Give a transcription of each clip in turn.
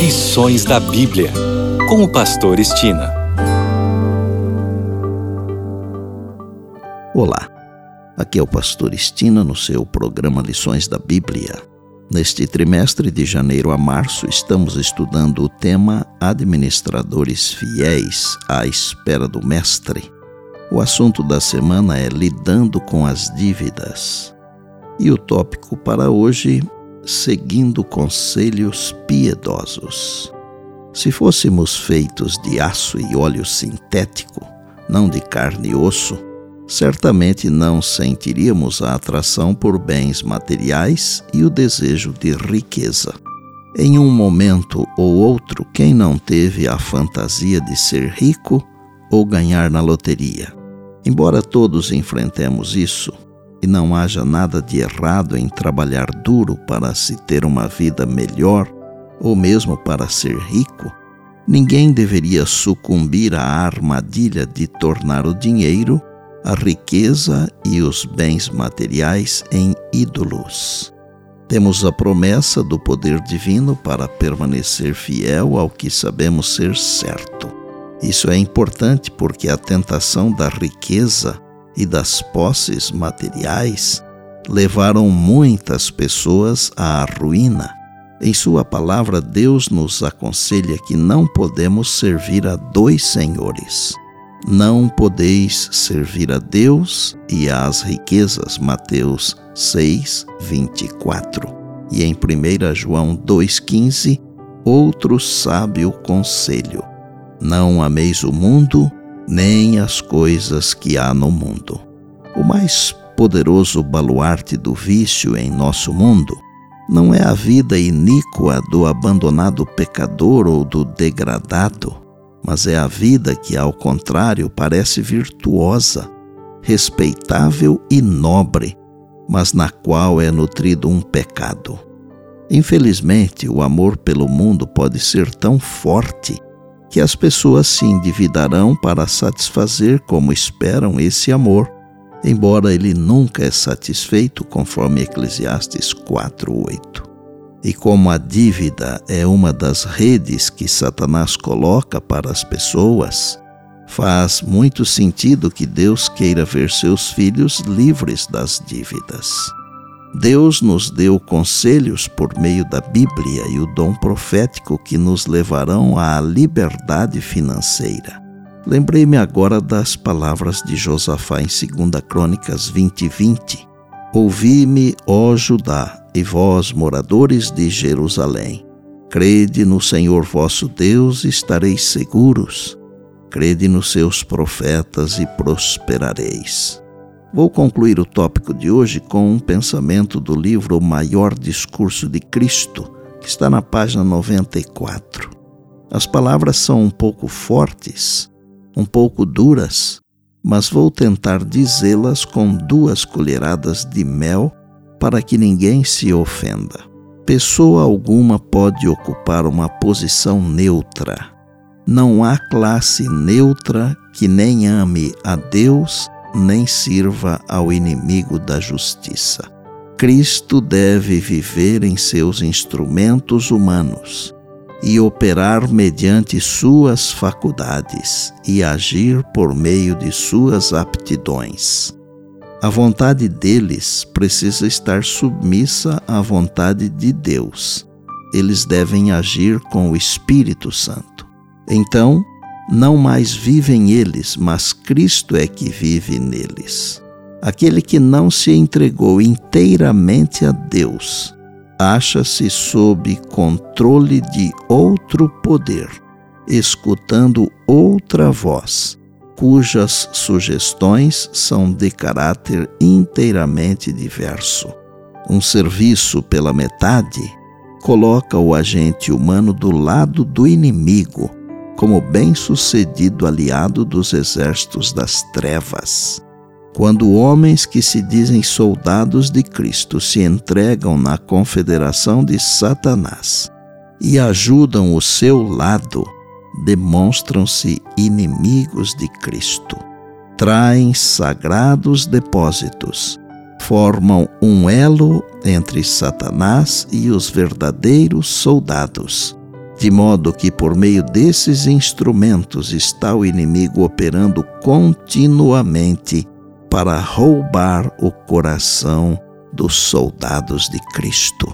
Lições da Bíblia, com o Pastor Estina. Olá, aqui é o Pastor Estina no seu programa Lições da Bíblia. Neste trimestre de janeiro a março, estamos estudando o tema Administradores Fiéis à Espera do Mestre. O assunto da semana é Lidando com as Dívidas. E o tópico para hoje seguindo conselhos piedosos. Se fôssemos feitos de aço e óleo sintético, não de carne e osso, certamente não sentiríamos a atração por bens materiais e o desejo de riqueza. Em um momento ou outro, quem não teve a fantasia de ser rico ou ganhar na loteria? Embora todos enfrentemos isso, e não haja nada de errado em trabalhar duro para se ter uma vida melhor ou mesmo para ser rico, ninguém deveria sucumbir à armadilha de tornar o dinheiro, a riqueza e os bens materiais em ídolos. Temos a promessa do poder divino para permanecer fiel ao que sabemos ser certo. Isso é importante porque a tentação da riqueza e das posses materiais levaram muitas pessoas à ruína. Em Sua palavra, Deus nos aconselha que não podemos servir a dois senhores. Não podeis servir a Deus e às riquezas. Mateus 6, 24. E em 1 João 2,15, outro sábio conselho: Não ameis o mundo, nem as coisas que há no mundo. O mais poderoso baluarte do vício em nosso mundo não é a vida iníqua do abandonado pecador ou do degradado, mas é a vida que, ao contrário, parece virtuosa, respeitável e nobre, mas na qual é nutrido um pecado. Infelizmente, o amor pelo mundo pode ser tão forte que as pessoas se endividarão para satisfazer como esperam esse amor, embora ele nunca é satisfeito, conforme Eclesiastes 4:8. E como a dívida é uma das redes que Satanás coloca para as pessoas, faz muito sentido que Deus queira ver seus filhos livres das dívidas. Deus nos deu conselhos por meio da Bíblia e o dom profético que nos levarão à liberdade financeira. Lembrei-me agora das palavras de Josafá em 2 Crônicas 20 20. Ouvi-me, ó Judá, e vós, moradores de Jerusalém. Crede no Senhor vosso Deus e estareis seguros. Crede nos seus profetas e prosperareis. Vou concluir o tópico de hoje com um pensamento do livro O Maior Discurso de Cristo, que está na página 94. As palavras são um pouco fortes, um pouco duras, mas vou tentar dizê-las com duas colheradas de mel para que ninguém se ofenda. Pessoa alguma pode ocupar uma posição neutra. Não há classe neutra que nem ame a Deus nem sirva ao inimigo da justiça. Cristo deve viver em seus instrumentos humanos e operar mediante suas faculdades e agir por meio de suas aptidões. A vontade deles precisa estar submissa à vontade de Deus. Eles devem agir com o Espírito Santo. Então, não mais vivem eles, mas Cristo é que vive neles. Aquele que não se entregou inteiramente a Deus acha-se sob controle de outro poder, escutando outra voz, cujas sugestões são de caráter inteiramente diverso. Um serviço pela metade coloca o agente humano do lado do inimigo como bem-sucedido aliado dos exércitos das trevas. Quando homens que se dizem soldados de Cristo se entregam na confederação de Satanás e ajudam o seu lado, demonstram-se inimigos de Cristo. Traem sagrados depósitos, formam um elo entre Satanás e os verdadeiros soldados de modo que por meio desses instrumentos está o inimigo operando continuamente para roubar o coração dos soldados de Cristo.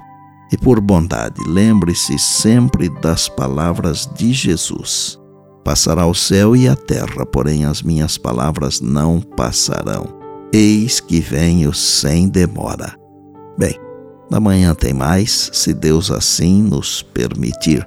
E por bondade, lembre-se sempre das palavras de Jesus. Passará o céu e a terra, porém as minhas palavras não passarão. Eis que venho sem demora. Bem, na manhã tem mais, se Deus assim nos permitir.